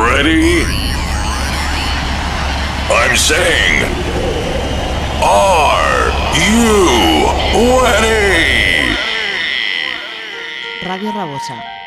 ready? I'm saying, are you ready? Radio Rabosa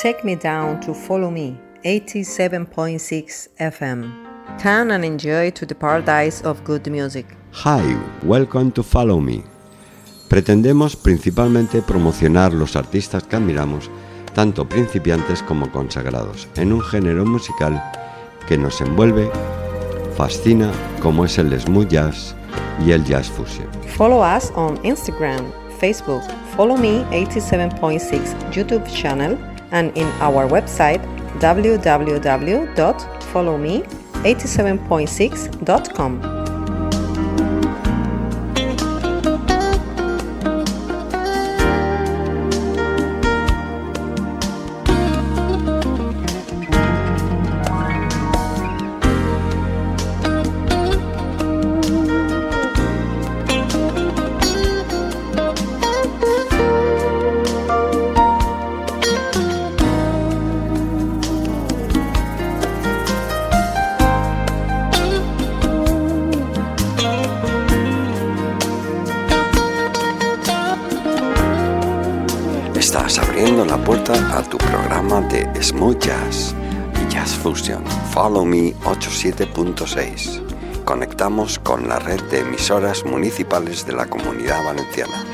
Take me down to follow me, 87.6 FM. Come and enjoy to the paradise of good music. Hi, welcome to Follow Me. Pretendemos principalmente promocionar los artistas que admiramos, tanto principiantes como consagrados, en un género musical que nos envuelve, fascina, como es el smooth jazz y el jazz fusion. Follow us on Instagram, Facebook, Follow Me 87.6 YouTube channel and in our website www.followme87.6.com. Follow Me 87.6. Conectamos con la red de emisoras municipales de la Comunidad Valenciana.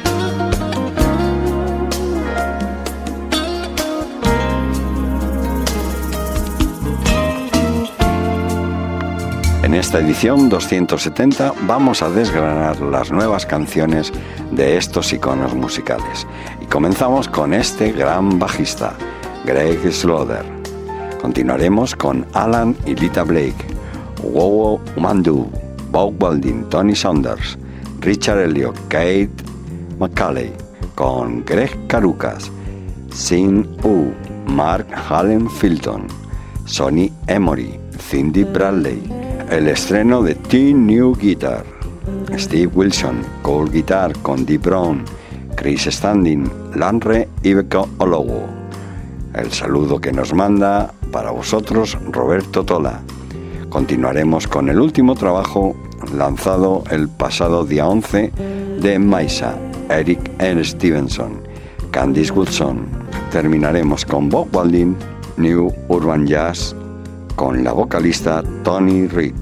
En esta edición 270 vamos a desgranar las nuevas canciones de estos iconos musicales. Y comenzamos con este gran bajista, Greg Slaughter. Continuaremos con Alan y Lita Blake, Wowo Mandu, Bob Walding, Tony Saunders, Richard Elliot, Kate McCalley, con Greg Carucas, Sin U, Mark Hallen Filton, Sonny Emory, Cindy Bradley, el estreno de Teen New Guitar, Steve Wilson, Cold Guitar con Dee Brown, Chris Standing, Lanre y Becca Olowo. El saludo que nos manda para vosotros Roberto Tola. Continuaremos con el último trabajo lanzado el pasado día 11 de Maisa, Eric N. Stevenson, Candice Woodson. Terminaremos con Bob Walding, New Urban Jazz, con la vocalista Tony Reed.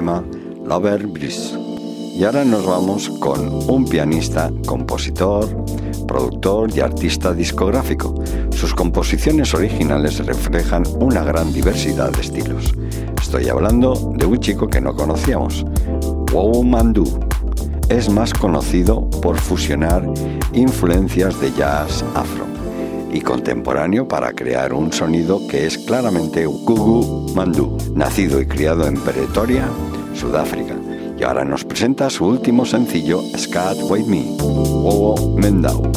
Tema Lover Breeze. Y ahora nos vamos con un pianista, compositor, productor y artista discográfico. Sus composiciones originales reflejan una gran diversidad de estilos. Estoy hablando de un chico que no conocíamos, Wow Mandu. Es más conocido por fusionar influencias de jazz afro y contemporáneo para crear un sonido que es claramente Gugu Mandu, nacido y criado en Pretoria, Sudáfrica. Y ahora nos presenta su último sencillo, Scat With Me, Wowo Mendau.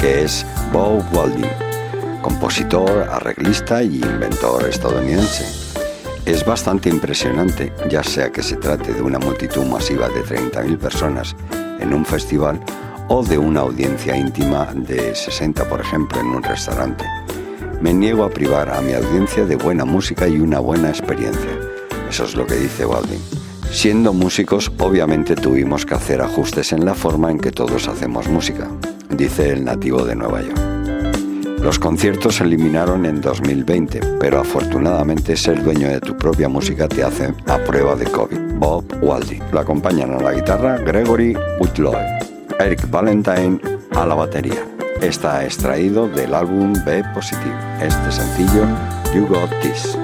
Que es Bob Walding, compositor, arreglista y inventor estadounidense. Es bastante impresionante, ya sea que se trate de una multitud masiva de 30.000 personas en un festival o de una audiencia íntima de 60, por ejemplo, en un restaurante. Me niego a privar a mi audiencia de buena música y una buena experiencia. Eso es lo que dice Walding. Siendo músicos, obviamente tuvimos que hacer ajustes en la forma en que todos hacemos música, dice el nativo de Nueva York. Los conciertos se eliminaron en 2020, pero afortunadamente ser dueño de tu propia música te hace a prueba de COVID. Bob Waldy. Lo acompañan a la guitarra Gregory Whitlow, Eric Valentine a la batería. Está extraído del álbum B Positive. Este sencillo, You Got This.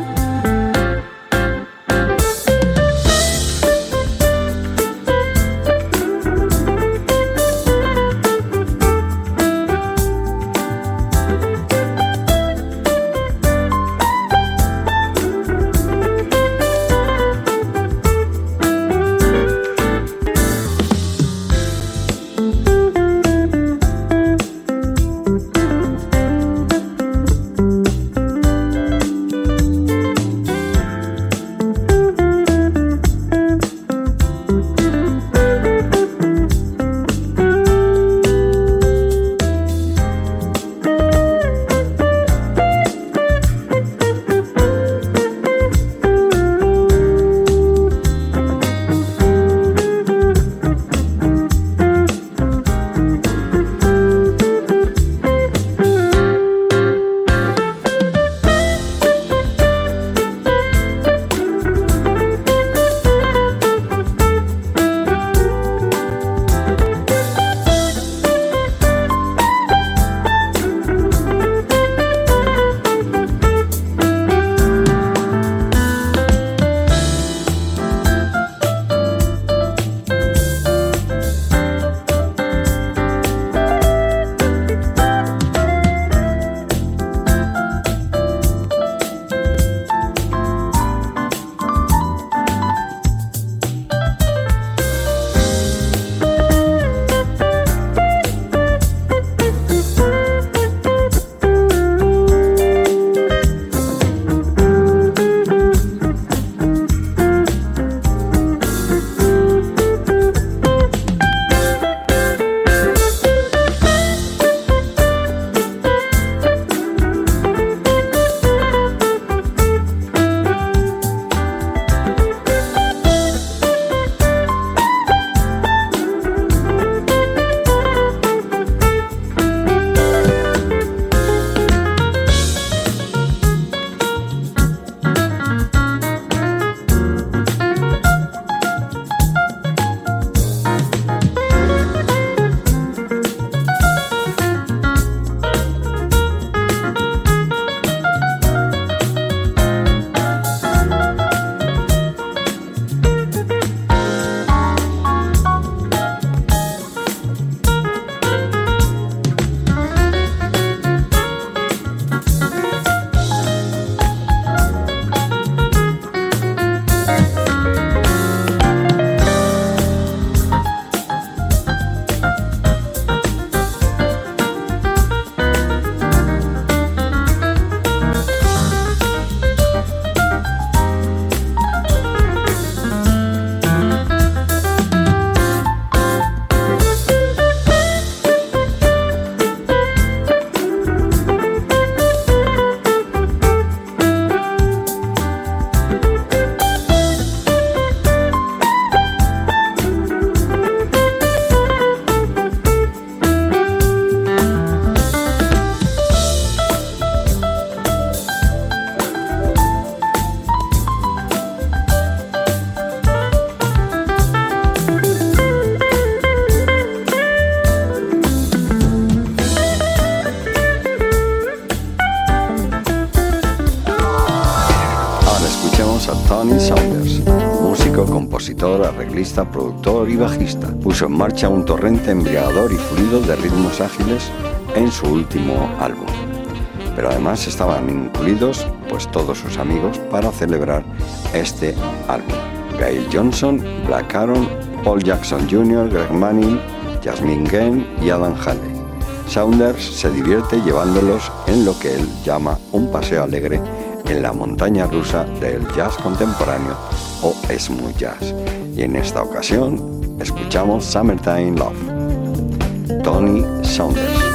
Bajista. Puso en marcha un torrente embriagador y fluido de ritmos ágiles en su último álbum. Pero además estaban incluidos pues todos sus amigos para celebrar este álbum. Gail Johnson, Black Aaron, Paul Jackson Jr., Greg Manning, Jasmine Gain y Adam Halley. Saunders se divierte llevándolos en lo que él llama un paseo alegre en la montaña rusa del jazz contemporáneo o smooth jazz. Y en esta ocasión escuchamos Summertime Love. Tony Saunders.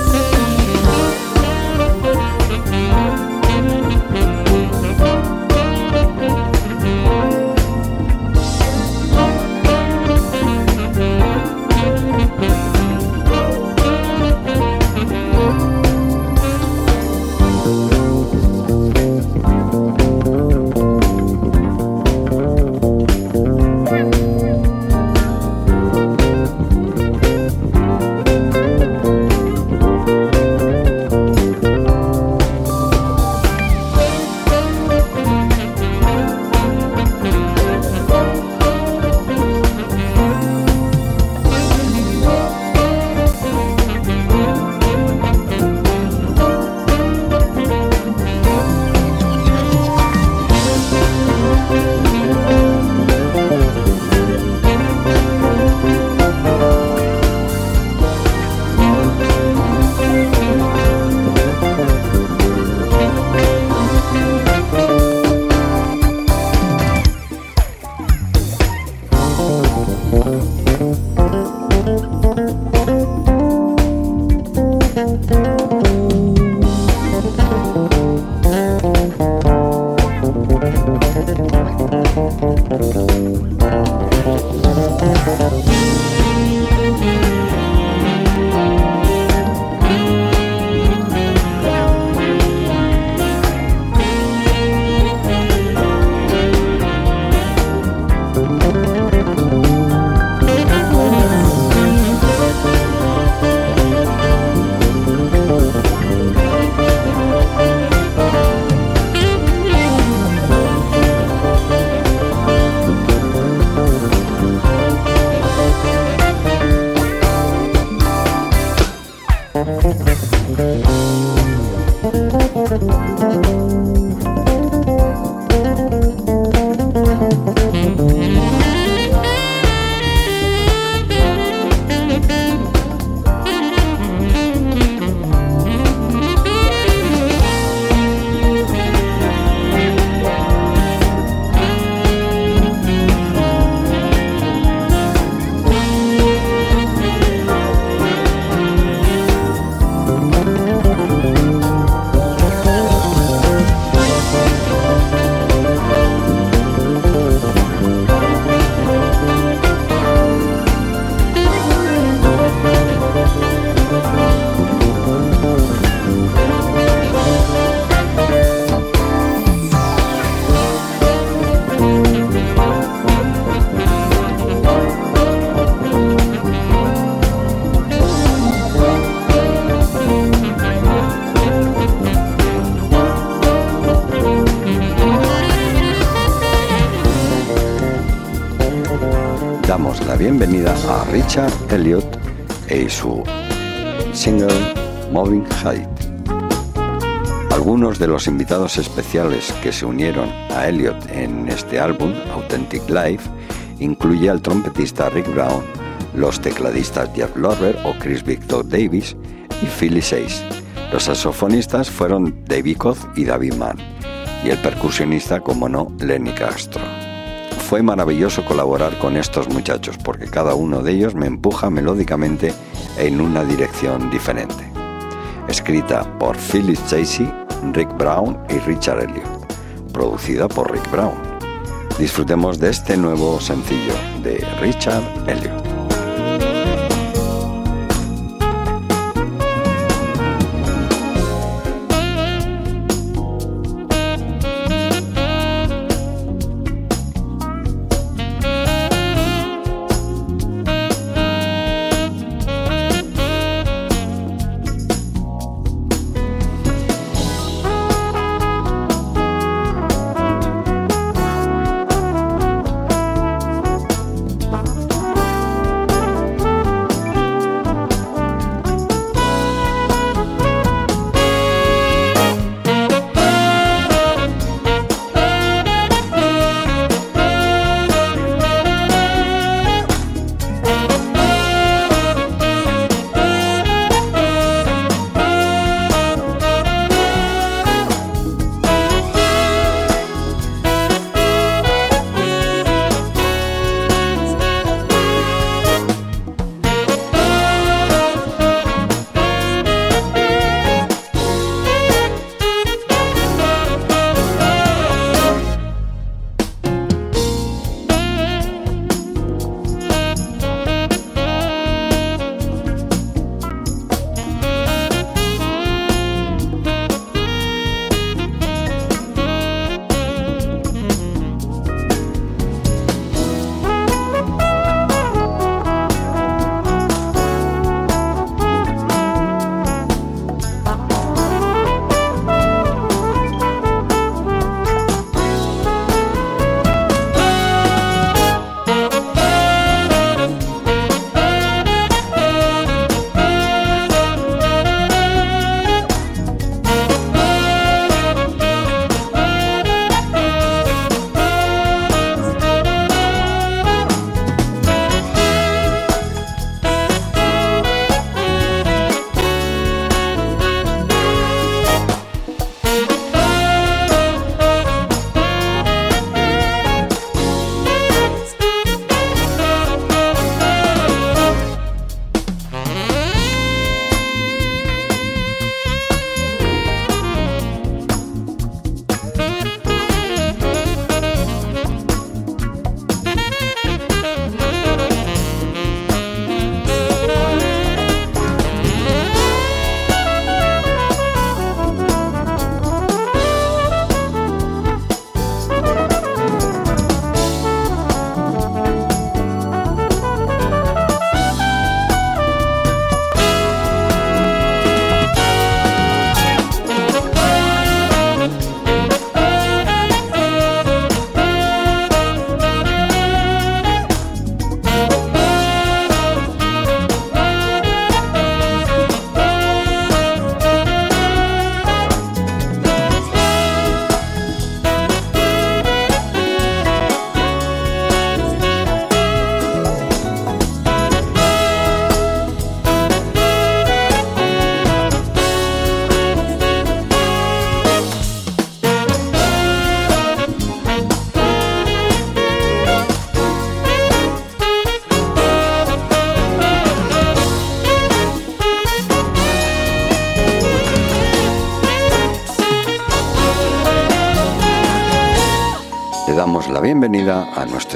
Richard Elliot y su single Moving Height. Algunos de los invitados especiales que se unieron a Elliot en este álbum, Authentic Life, incluye al trompetista Rick Brown, los tecladistas Jeff Lorber o Chris Victor Davis y Philly Says. Los saxofonistas fueron David Koz y David Mann, y el percusionista, como no, Lenny Castro. Fue maravilloso colaborar con estos muchachos porque cada uno de ellos me empuja melódicamente en una dirección diferente. Escrita por Phyllis Chasey, Rick Brown y Richard Elliot. Producida por Rick Brown. Disfrutemos de este nuevo sencillo de Richard Elliot.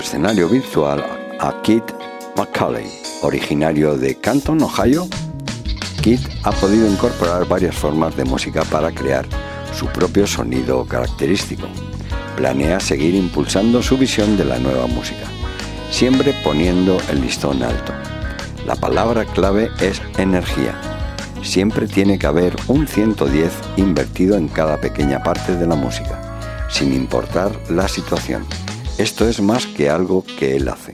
Escenario virtual a Kit McCauley, originario de Canton, Ohio. Kit ha podido incorporar varias formas de música para crear su propio sonido característico. Planea seguir impulsando su visión de la nueva música, siempre poniendo el listón alto. La palabra clave es energía. Siempre tiene que haber un 110 invertido en cada pequeña parte de la música, sin importar la situación. Esto es más que algo que él hace.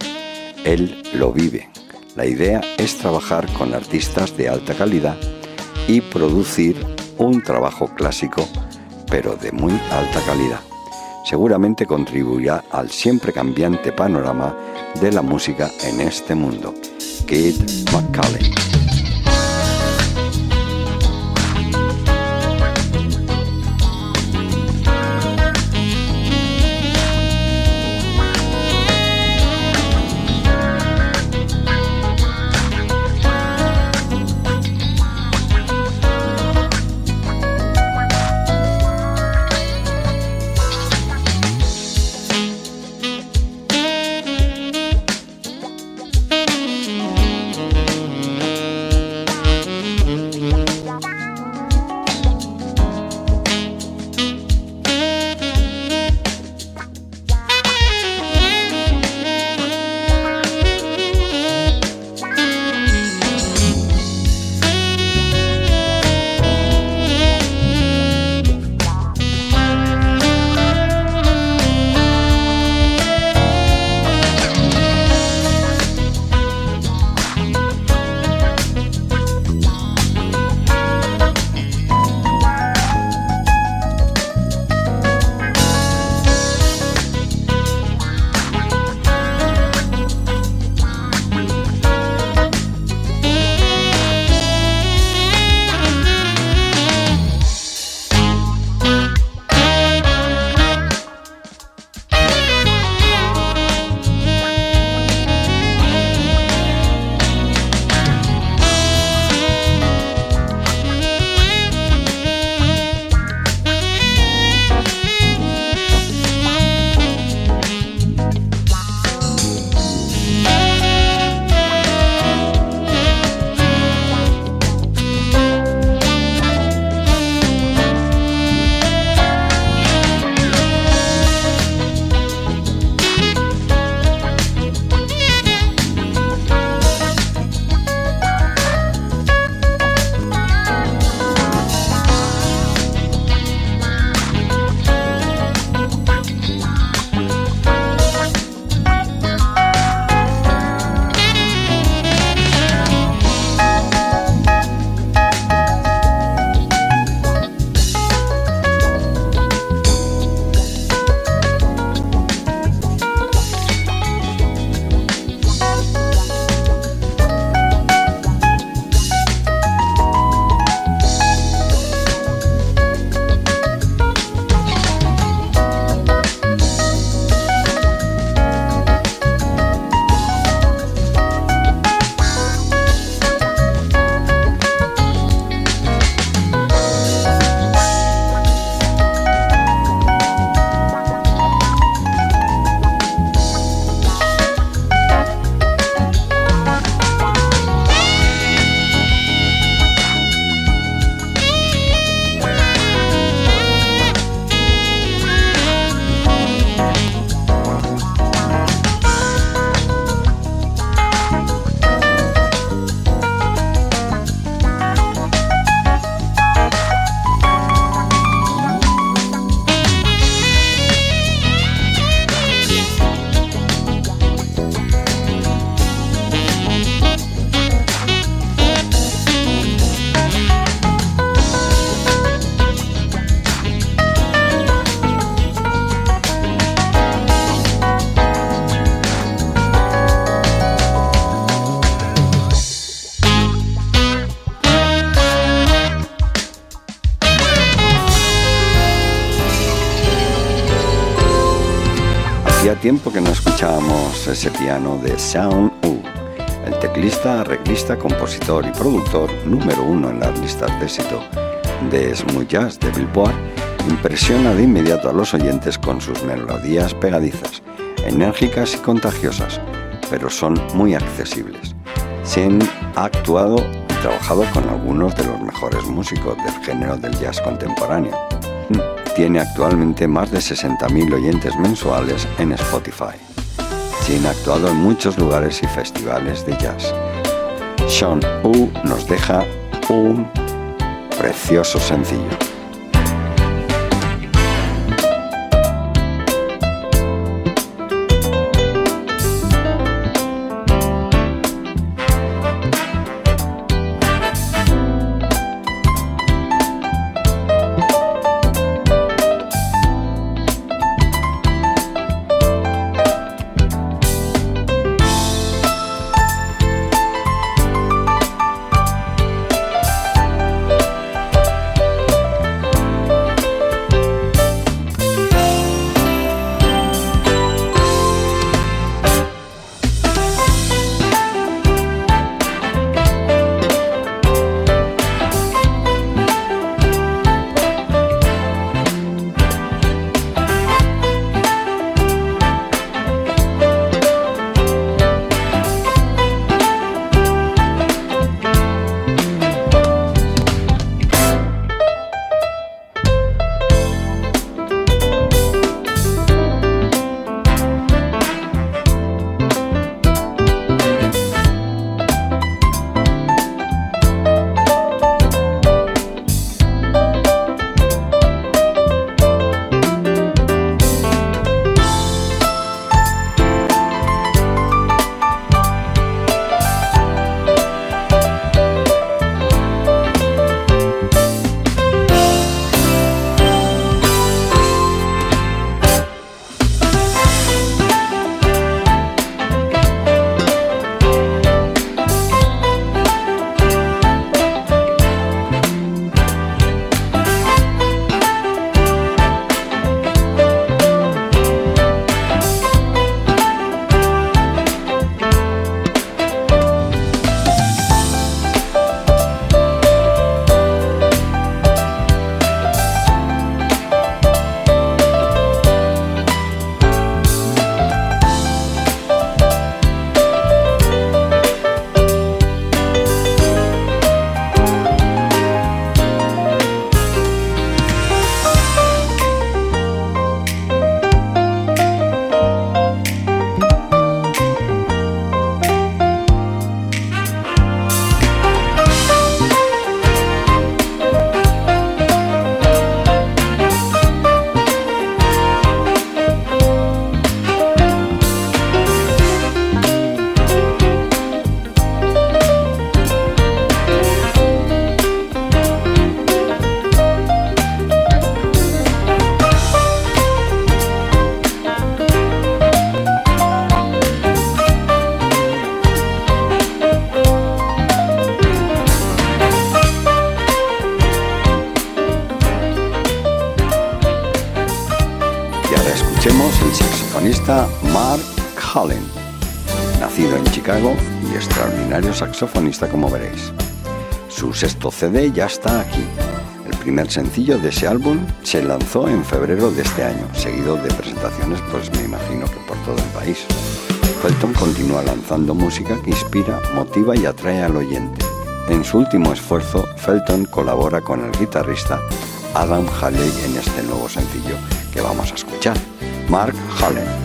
Él lo vive. La idea es trabajar con artistas de alta calidad y producir un trabajo clásico, pero de muy alta calidad. Seguramente contribuirá al siempre cambiante panorama de la música en este mundo. Kid McCallum. Tiempo que no escuchábamos ese piano de Sound U, el teclista, arreglista, compositor y productor número uno en las listas de éxito de Smooth Jazz de Billboard, impresiona de inmediato a los oyentes con sus melodías pegadizas, enérgicas y contagiosas, pero son muy accesibles. Sin ha actuado y trabajado con algunos de los mejores músicos del género del jazz contemporáneo. Tiene actualmente más de 60.000 oyentes mensuales en Spotify. Sin ha actuado en muchos lugares y festivales de jazz. Sean U nos deja un precioso sencillo. Sexto CD ya está aquí. El primer sencillo de ese álbum se lanzó en febrero de este año, seguido de presentaciones, pues me imagino que por todo el país. Felton continúa lanzando música que inspira, motiva y atrae al oyente. En su último esfuerzo, Felton colabora con el guitarrista Adam Halley en este nuevo sencillo que vamos a escuchar, Mark Hallen.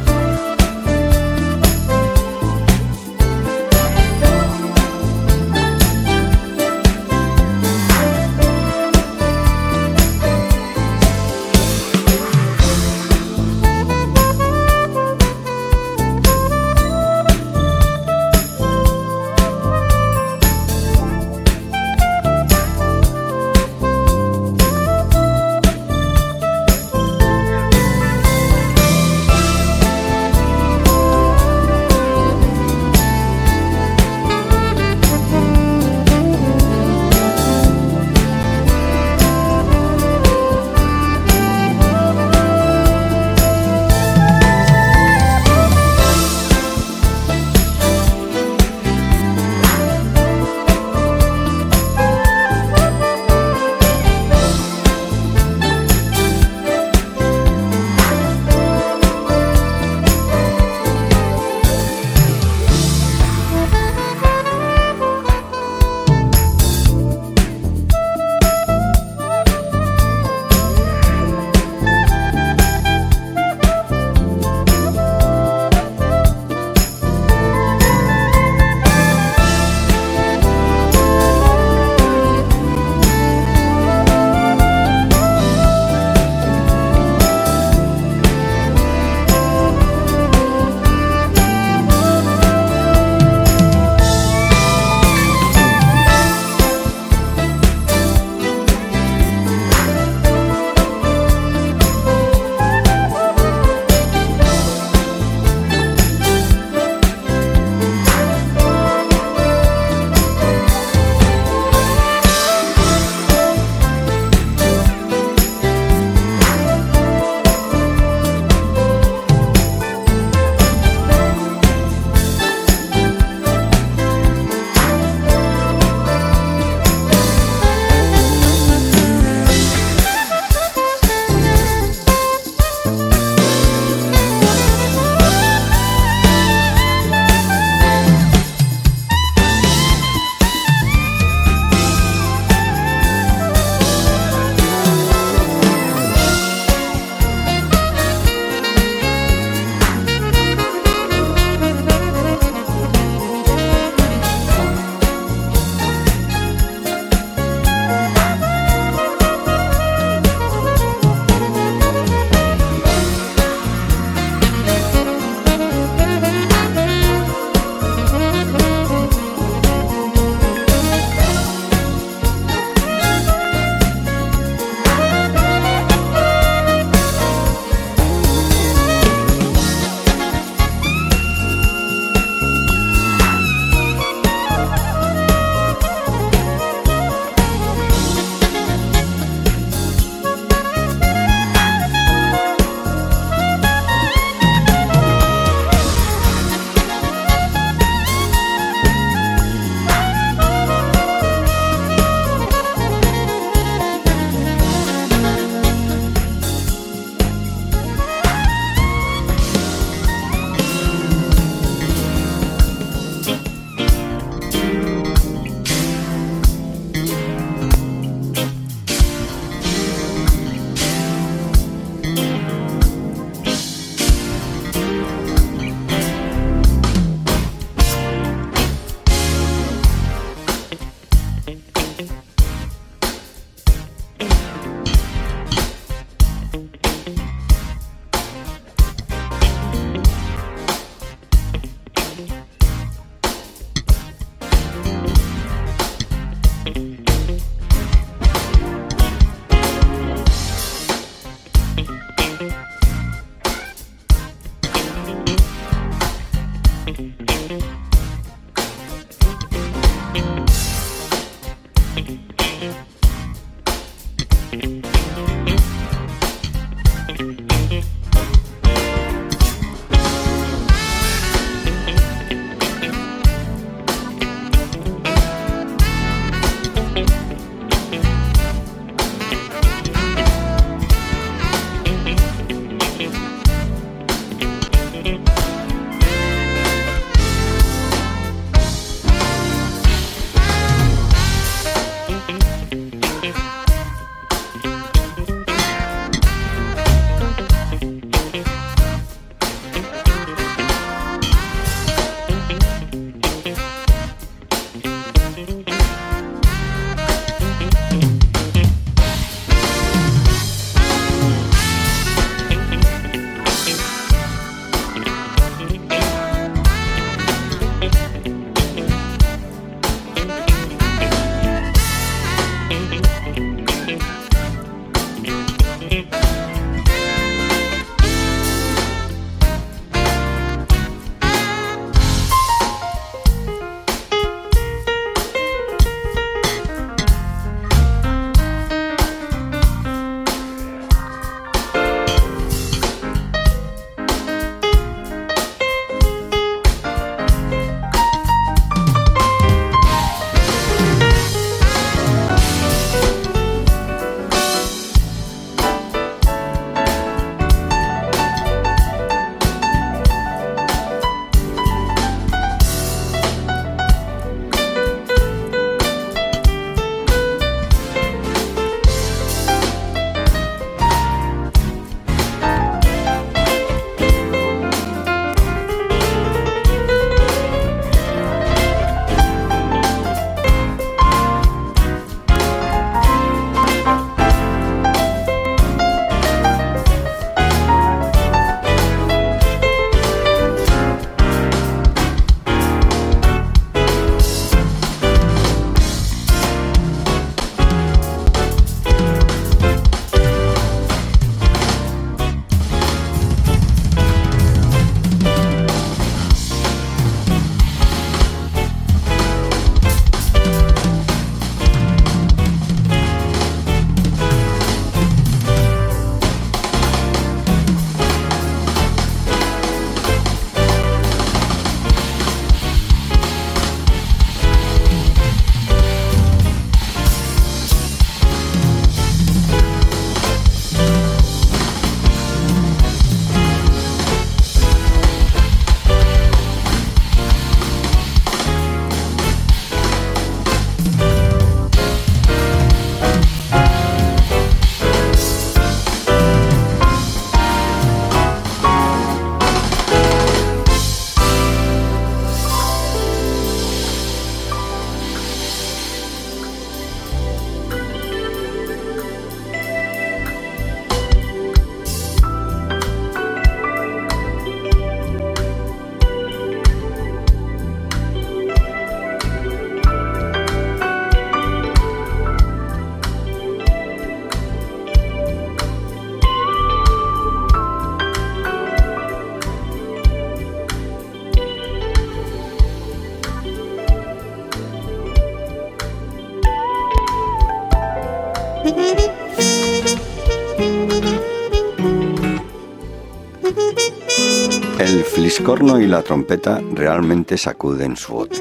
Fliscorno y la trompeta realmente sacuden su bote.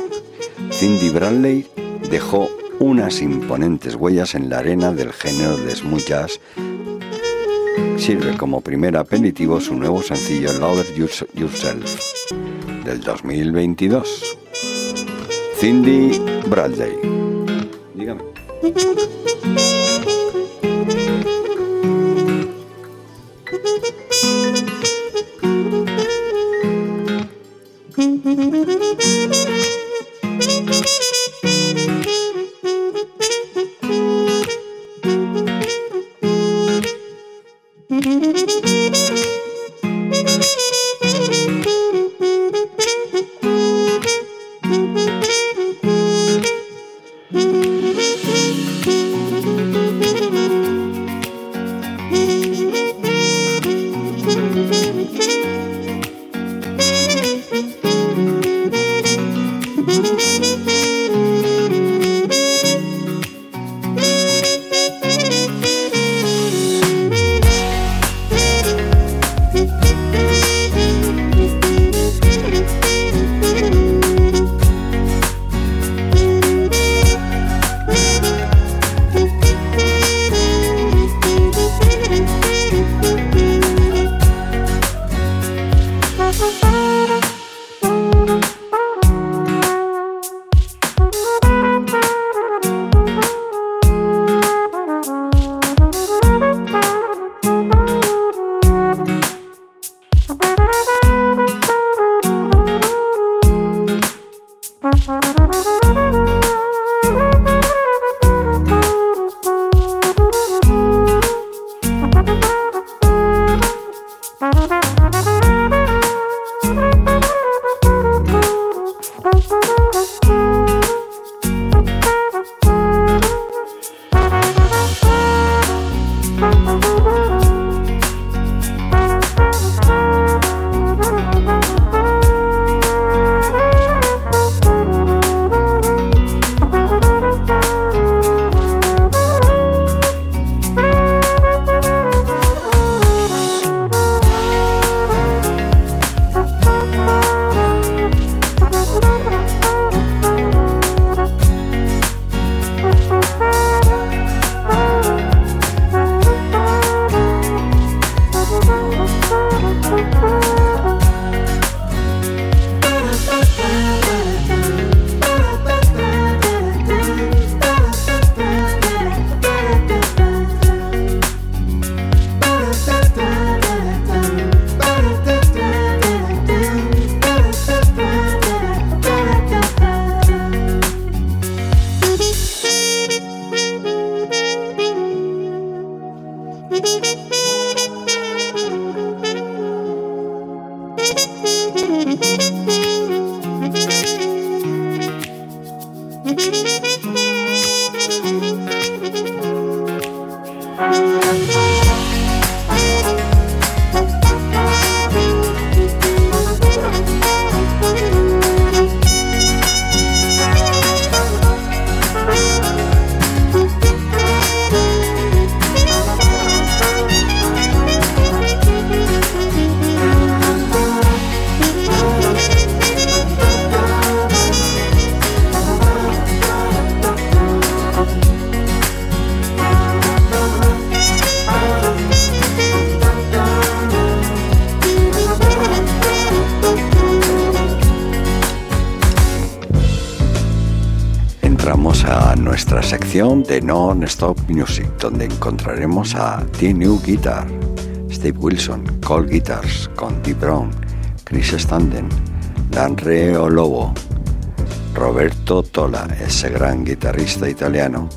Cindy Bradley dejó unas imponentes huellas en la arena del género de smooth jazz. Sirve como primer aperitivo su nuevo sencillo Lover Yourself del 2022. Cindy Bradley. De Non-Stop Music, donde encontraremos a The New Guitar, Steve Wilson, Cole Guitars, Conti Brown, Chris Standen, Danre Lobo, Roberto Tola, ese gran guitarrista italiano,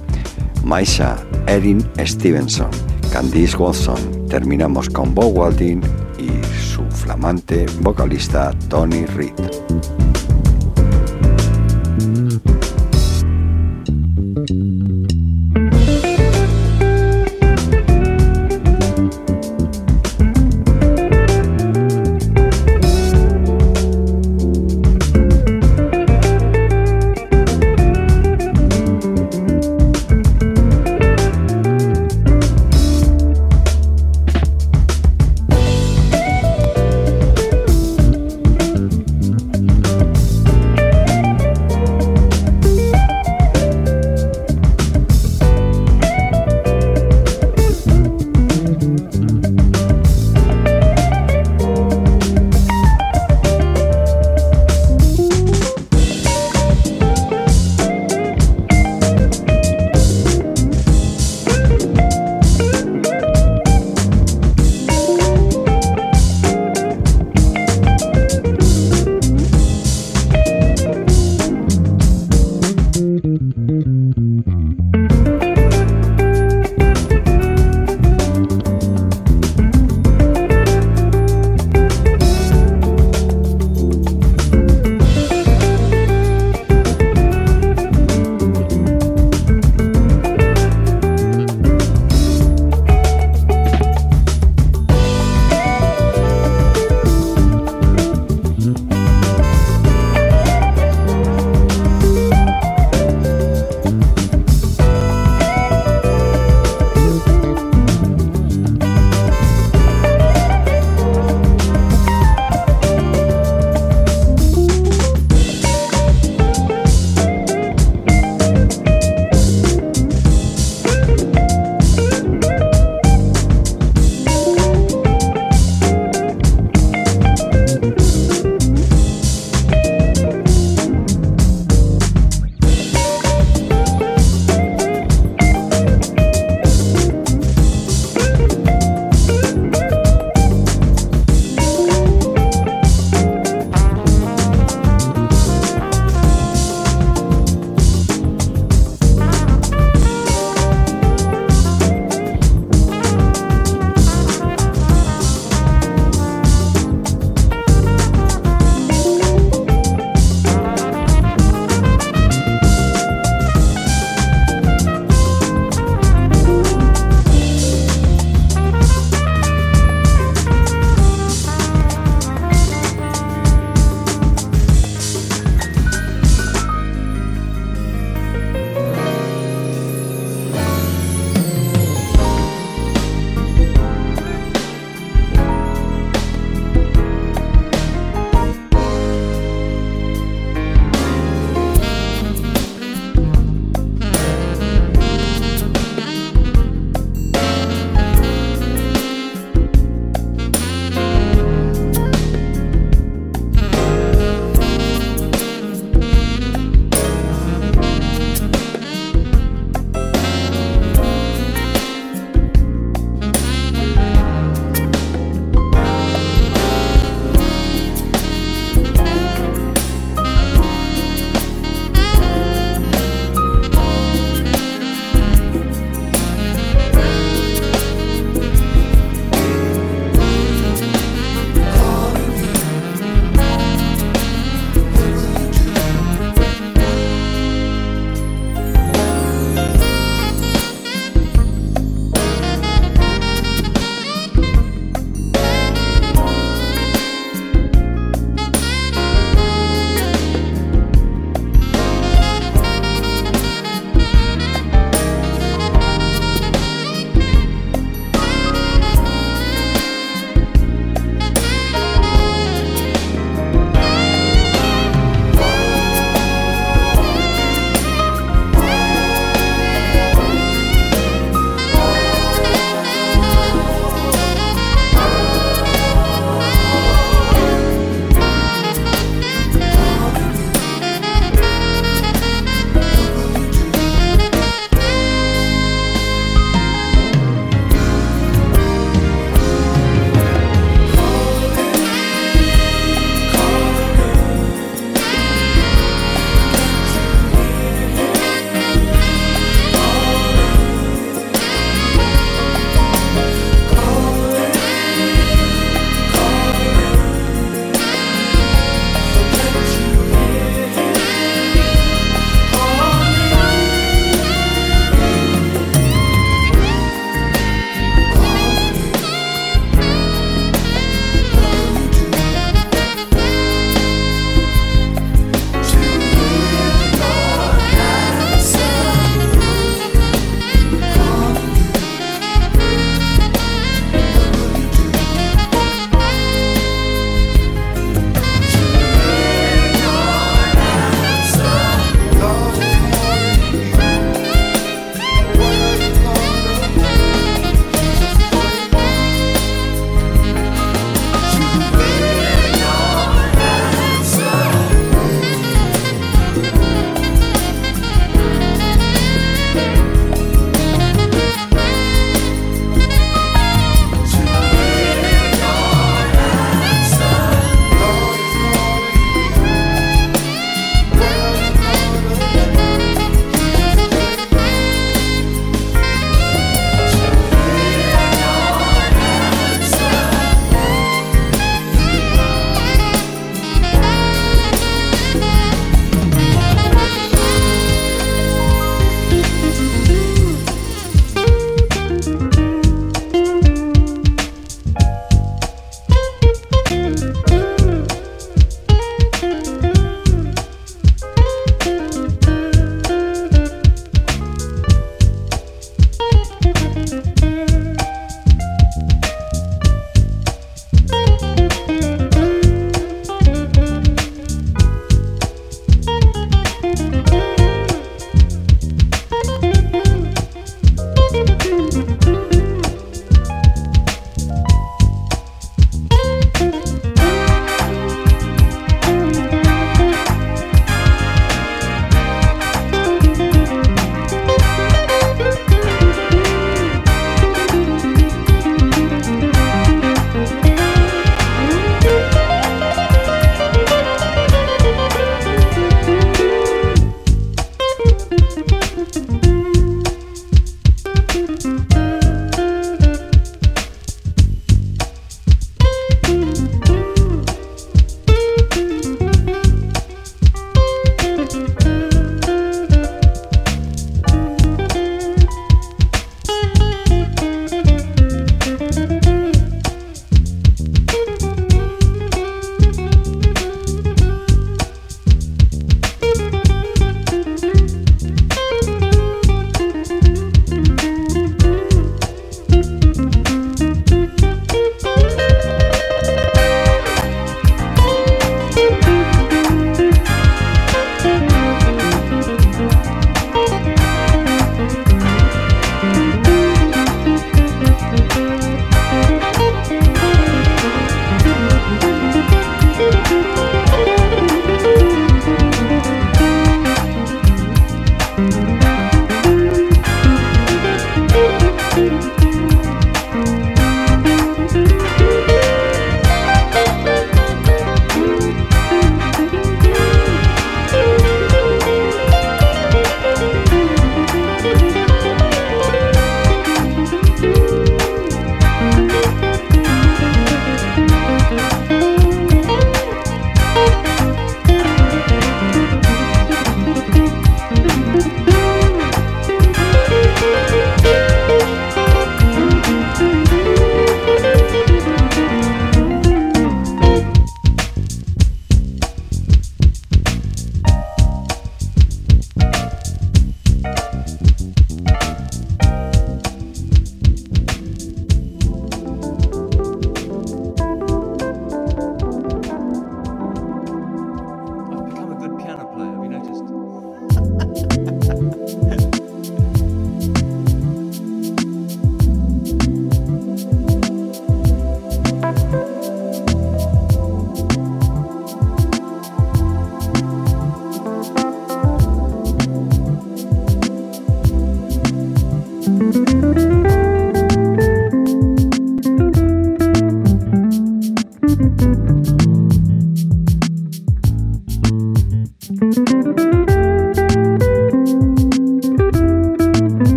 Maisha Erin Stevenson, Candice Watson, terminamos con Bob Walding y su flamante vocalista Tony Reed.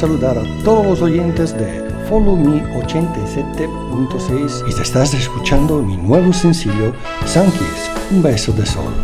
Saludar a todos los oyentes de Follow Me 87.6 y te estás escuchando mi nuevo sencillo Sunkies, un beso de sol.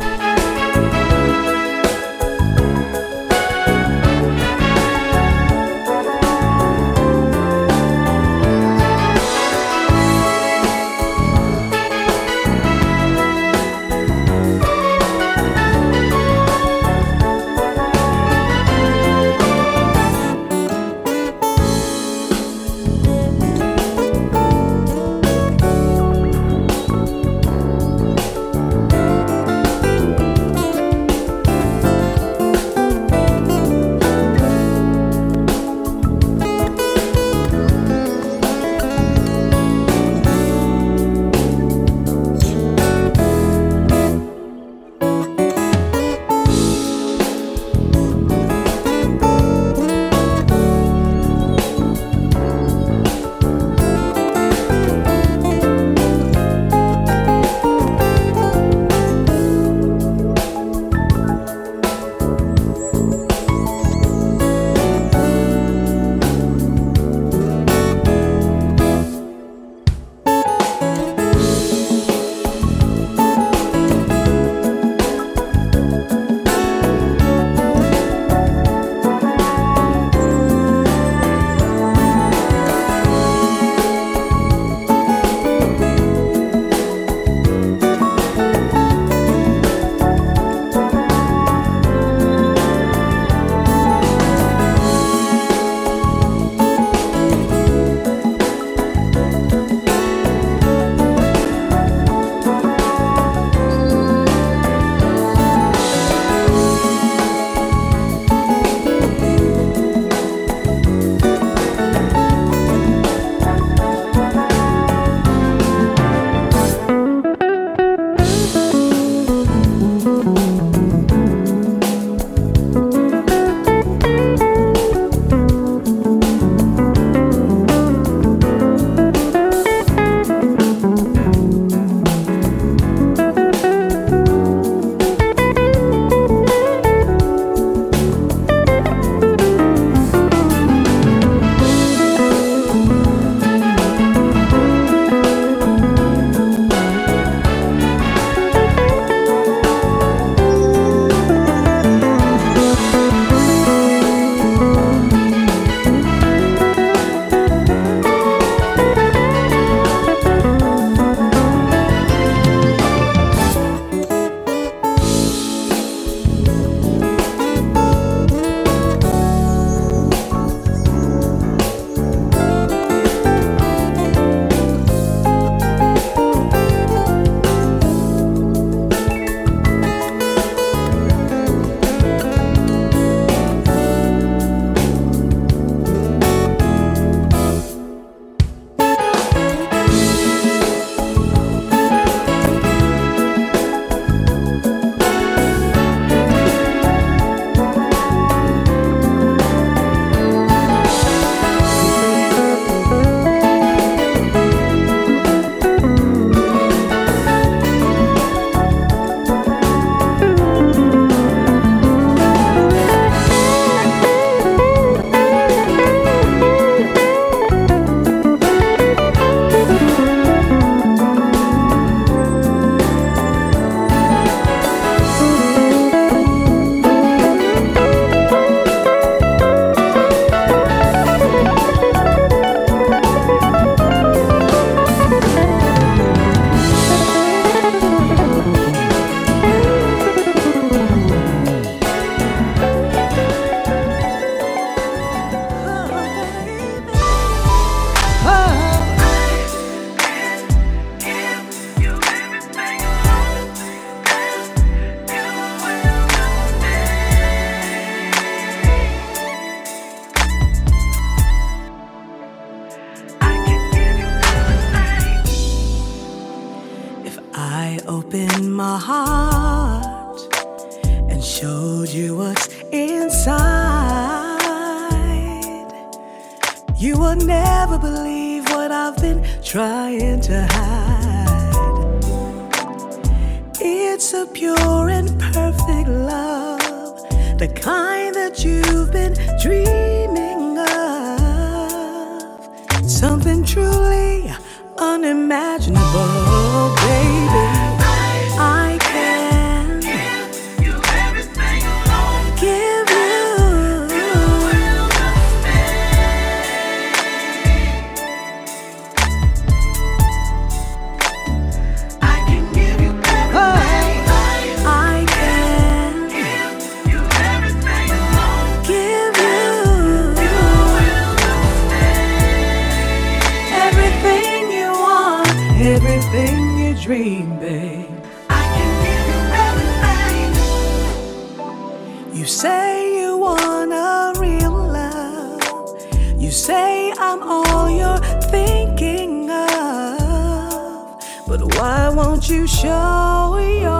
heart and showed you what's inside. You will never believe what I've been trying to hide. It's a pure and perfect love, the kind that you've been dreaming of. Something truly unimaginable. dream, babe. I can give you everything. You say you want a real love. You say I'm all you're thinking of. But why won't you show your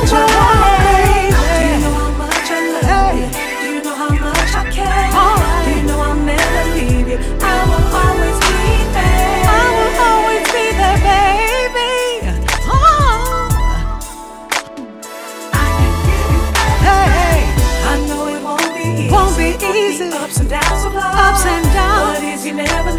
Do you know how much I love you? Do you know how much I care? Do you know I'll never leave you? I will always be there. I will always be there, baby. Oh. Hey. I know it won't be easy. Ups and downs of love. Ups and downs. But easy never.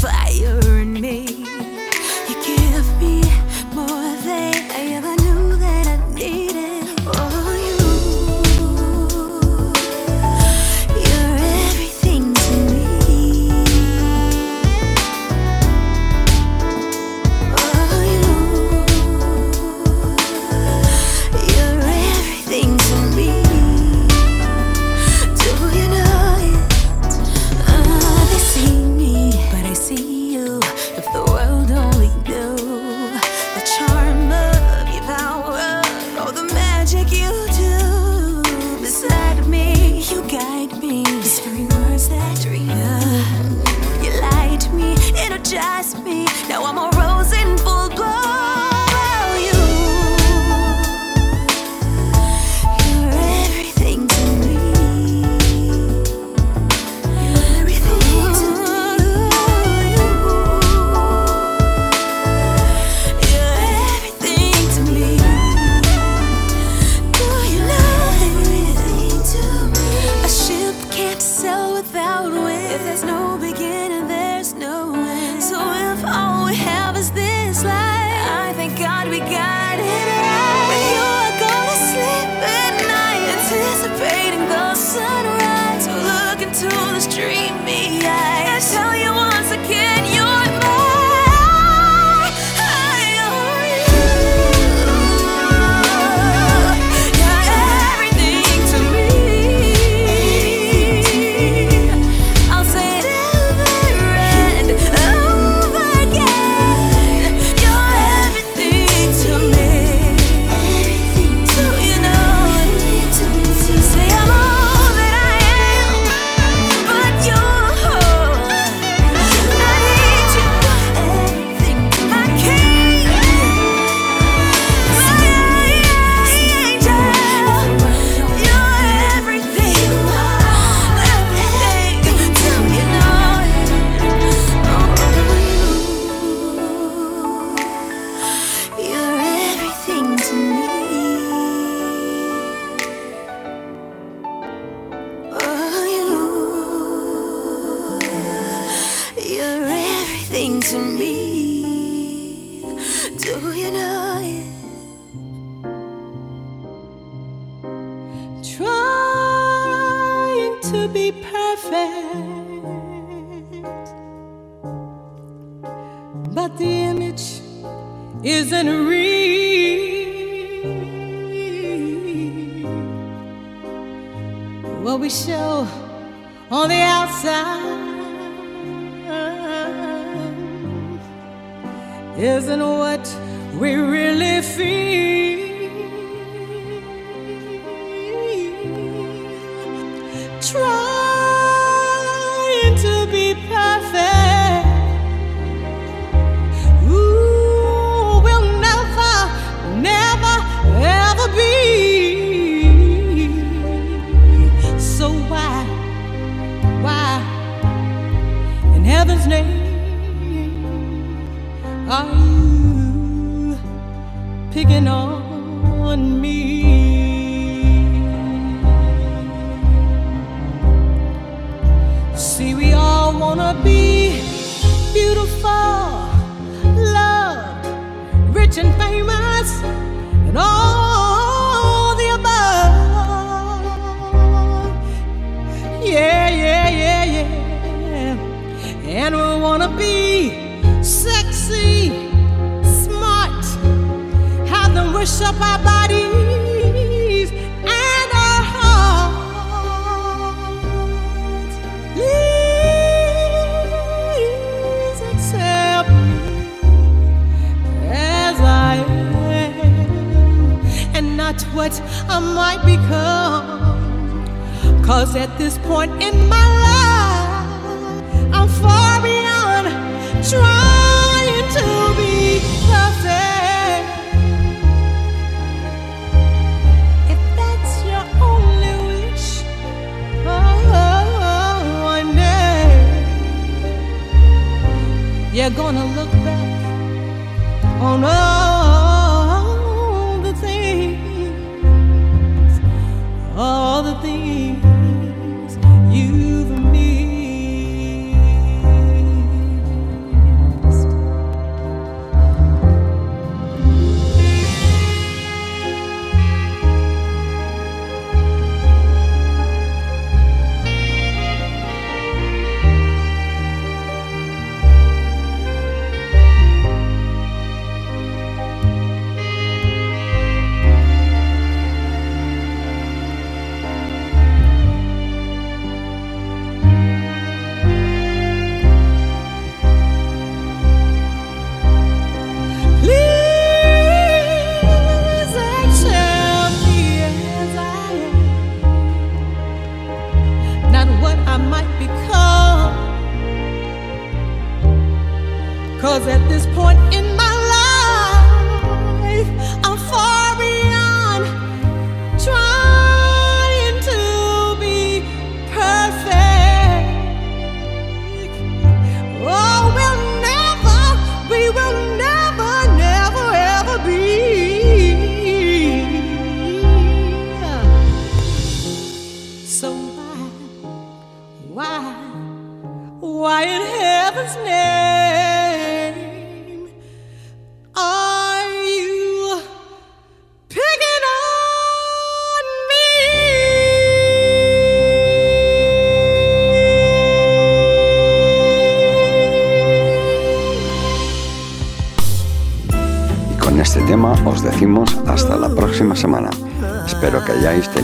fire.